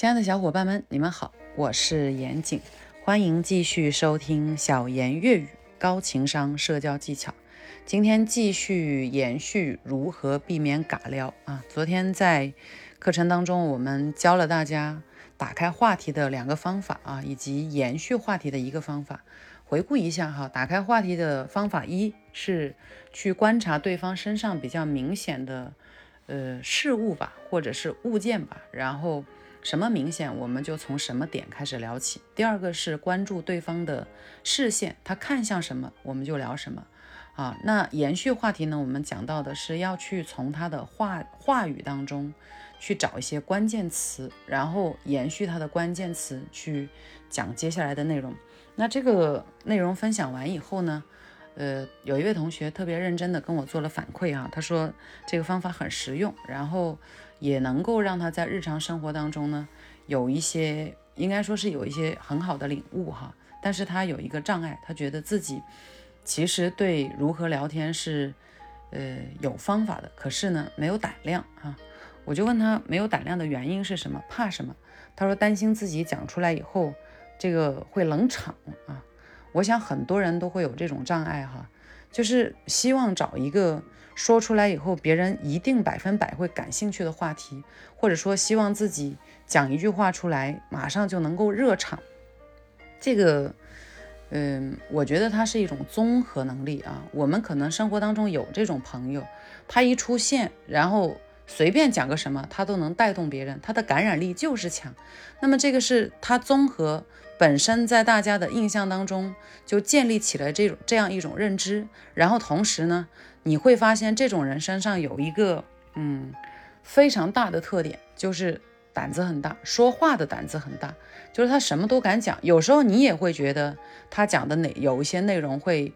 亲爱的小伙伴们，你们好，我是严谨，欢迎继续收听小言粤语高情商社交技巧。今天继续延续如何避免尬聊啊。昨天在课程当中，我们教了大家打开话题的两个方法啊，以及延续话题的一个方法。回顾一下哈，打开话题的方法一是去观察对方身上比较明显的呃事物吧，或者是物件吧，然后。什么明显，我们就从什么点开始聊起。第二个是关注对方的视线，他看向什么，我们就聊什么。啊，那延续话题呢？我们讲到的是要去从他的话话语当中去找一些关键词，然后延续他的关键词去讲接下来的内容。那这个内容分享完以后呢，呃，有一位同学特别认真的跟我做了反馈啊，他说这个方法很实用，然后。也能够让他在日常生活当中呢，有一些应该说是有一些很好的领悟哈。但是他有一个障碍，他觉得自己其实对如何聊天是呃有方法的，可是呢没有胆量啊。我就问他没有胆量的原因是什么，怕什么？他说担心自己讲出来以后这个会冷场啊。我想很多人都会有这种障碍哈，就是希望找一个。说出来以后，别人一定百分百会感兴趣的话题，或者说希望自己讲一句话出来，马上就能够热场。这个，嗯，我觉得它是一种综合能力啊。我们可能生活当中有这种朋友，他一出现，然后随便讲个什么，他都能带动别人，他的感染力就是强。那么这个是他综合本身在大家的印象当中就建立起来这种这样一种认知，然后同时呢。你会发现这种人身上有一个嗯非常大的特点，就是胆子很大，说话的胆子很大，就是他什么都敢讲。有时候你也会觉得他讲的哪有一些内容会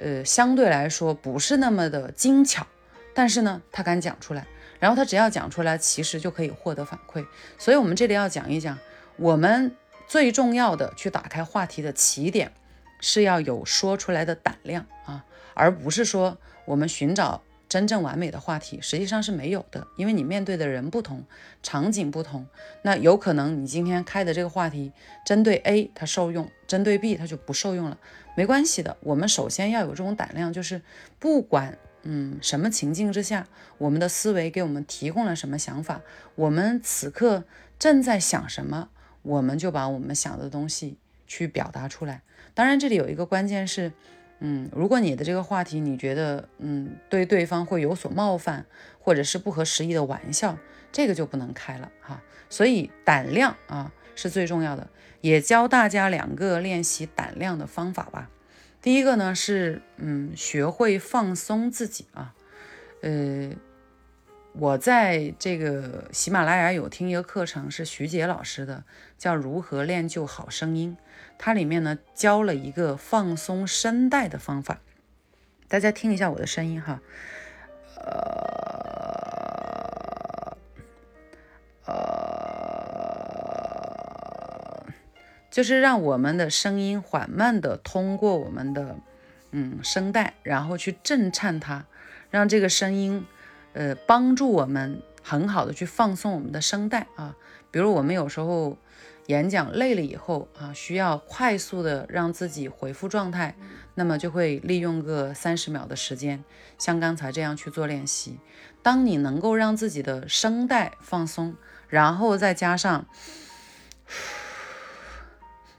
呃相对来说不是那么的精巧，但是呢他敢讲出来，然后他只要讲出来，其实就可以获得反馈。所以我们这里要讲一讲，我们最重要的去打开话题的起点是要有说出来的胆量啊，而不是说。我们寻找真正完美的话题，实际上是没有的，因为你面对的人不同，场景不同。那有可能你今天开的这个话题，针对 A 它受用，针对 B 它就不受用了，没关系的。我们首先要有这种胆量，就是不管嗯什么情境之下，我们的思维给我们提供了什么想法，我们此刻正在想什么，我们就把我们想的东西去表达出来。当然，这里有一个关键是。嗯，如果你的这个话题你觉得嗯对对方会有所冒犯，或者是不合时宜的玩笑，这个就不能开了哈。所以胆量啊是最重要的，也教大家两个练习胆量的方法吧。第一个呢是嗯学会放松自己啊，呃，我在这个喜马拉雅有听一个课程是徐杰老师的，叫如何练就好声音。它里面呢教了一个放松声带的方法，大家听一下我的声音哈，呃呃，就是让我们的声音缓慢的通过我们的嗯声带，然后去震颤它，让这个声音呃帮助我们很好的去放松我们的声带啊，比如我们有时候。演讲累了以后啊，需要快速的让自己恢复状态，那么就会利用个三十秒的时间，像刚才这样去做练习。当你能够让自己的声带放松，然后再加上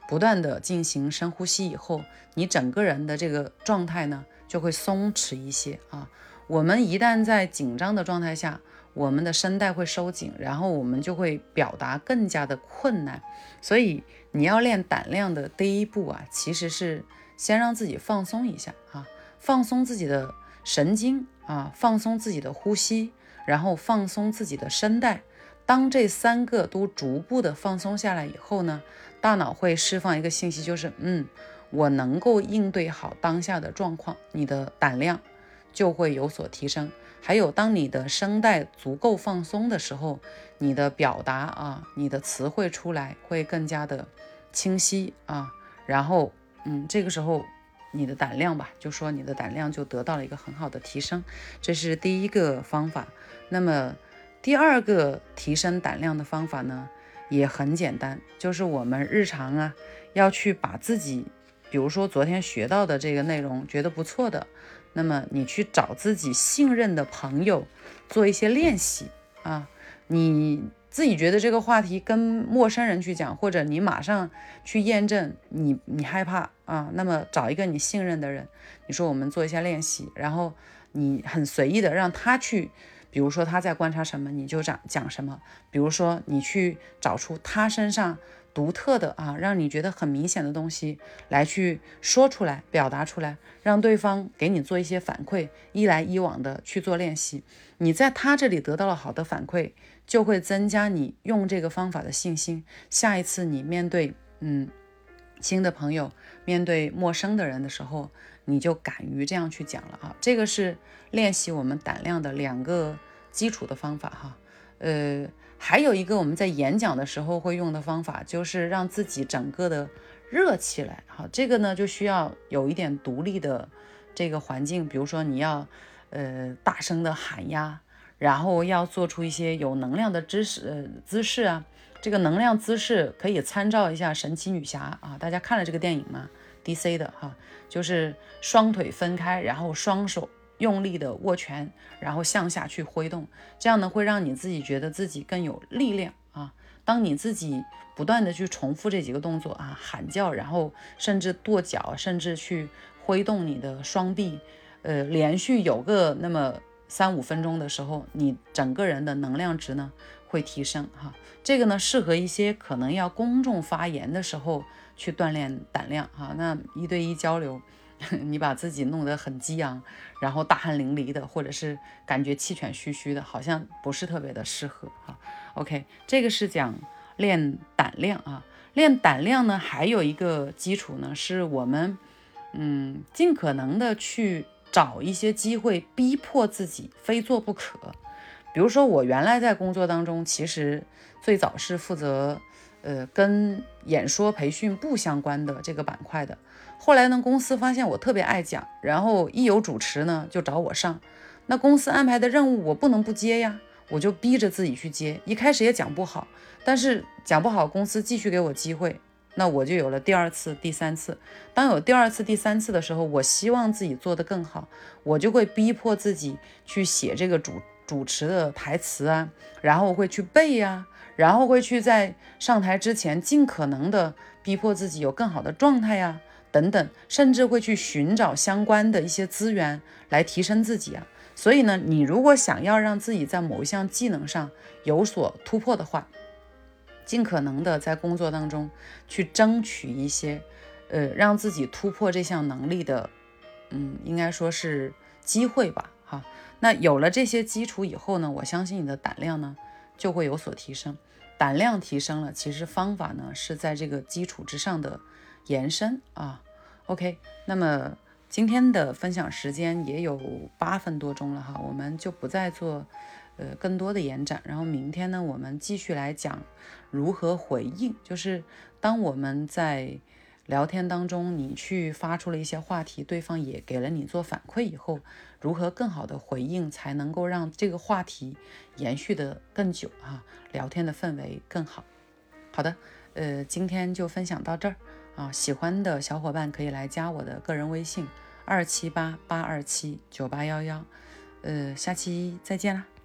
不断的进行深呼吸以后，你整个人的这个状态呢就会松弛一些啊。我们一旦在紧张的状态下，我们的声带会收紧，然后我们就会表达更加的困难。所以你要练胆量的第一步啊，其实是先让自己放松一下啊，放松自己的神经啊，放松自己的呼吸，然后放松自己的声带。当这三个都逐步的放松下来以后呢，大脑会释放一个信息，就是嗯，我能够应对好当下的状况，你的胆量就会有所提升。还有，当你的声带足够放松的时候，你的表达啊，你的词汇出来会更加的清晰啊。然后，嗯，这个时候你的胆量吧，就说你的胆量就得到了一个很好的提升。这是第一个方法。那么第二个提升胆量的方法呢，也很简单，就是我们日常啊要去把自己，比如说昨天学到的这个内容觉得不错的，那么你去找自己信任的朋友做一些练习啊，你。自己觉得这个话题跟陌生人去讲，或者你马上去验证，你你害怕啊，那么找一个你信任的人，你说我们做一下练习，然后你很随意的让他去，比如说他在观察什么，你就讲讲什么，比如说你去找出他身上。独特的啊，让你觉得很明显的东西来去说出来，表达出来，让对方给你做一些反馈，一来一往的去做练习。你在他这里得到了好的反馈，就会增加你用这个方法的信心。下一次你面对嗯新的朋友，面对陌生的人的时候，你就敢于这样去讲了啊。这个是练习我们胆量的两个基础的方法哈，呃。还有一个我们在演讲的时候会用的方法，就是让自己整个的热起来。好，这个呢就需要有一点独立的这个环境，比如说你要呃大声的喊呀，然后要做出一些有能量的知识呃姿势啊。这个能量姿势可以参照一下神奇女侠啊，大家看了这个电影吗？DC 的哈，就是双腿分开，然后双手。用力的握拳，然后向下去挥动，这样呢会让你自己觉得自己更有力量啊。当你自己不断的去重复这几个动作啊，喊叫，然后甚至跺脚，甚至去挥动你的双臂，呃，连续有个那么三五分钟的时候，你整个人的能量值呢会提升哈。这个呢适合一些可能要公众发言的时候去锻炼胆量哈。那一对一交流。你把自己弄得很激昂，然后大汗淋漓的，或者是感觉气喘吁吁的，好像不是特别的适合哈。OK，这个是讲练胆量啊。练胆量呢，还有一个基础呢，是我们嗯尽可能的去找一些机会，逼迫自己非做不可。比如说我原来在工作当中，其实最早是负责呃跟演说培训不相关的这个板块的。后来呢，公司发现我特别爱讲，然后一有主持呢就找我上。那公司安排的任务我不能不接呀，我就逼着自己去接。一开始也讲不好，但是讲不好，公司继续给我机会，那我就有了第二次、第三次。当有第二次、第三次的时候，我希望自己做得更好，我就会逼迫自己去写这个主主持的台词啊，然后会去背呀，然后会去在上台之前尽可能的逼迫自己有更好的状态呀。等等，甚至会去寻找相关的一些资源来提升自己啊。所以呢，你如果想要让自己在某一项技能上有所突破的话，尽可能的在工作当中去争取一些，呃，让自己突破这项能力的，嗯，应该说是机会吧。哈，那有了这些基础以后呢，我相信你的胆量呢就会有所提升。胆量提升了，其实方法呢是在这个基础之上的。延伸啊，OK，那么今天的分享时间也有八分多钟了哈，我们就不再做呃更多的延展，然后明天呢，我们继续来讲如何回应，就是当我们在聊天当中，你去发出了一些话题，对方也给了你做反馈以后，如何更好的回应，才能够让这个话题延续的更久啊，聊天的氛围更好。好的，呃，今天就分享到这儿。啊，喜欢的小伙伴可以来加我的个人微信二七八八二七九八幺幺，呃，下期再见啦。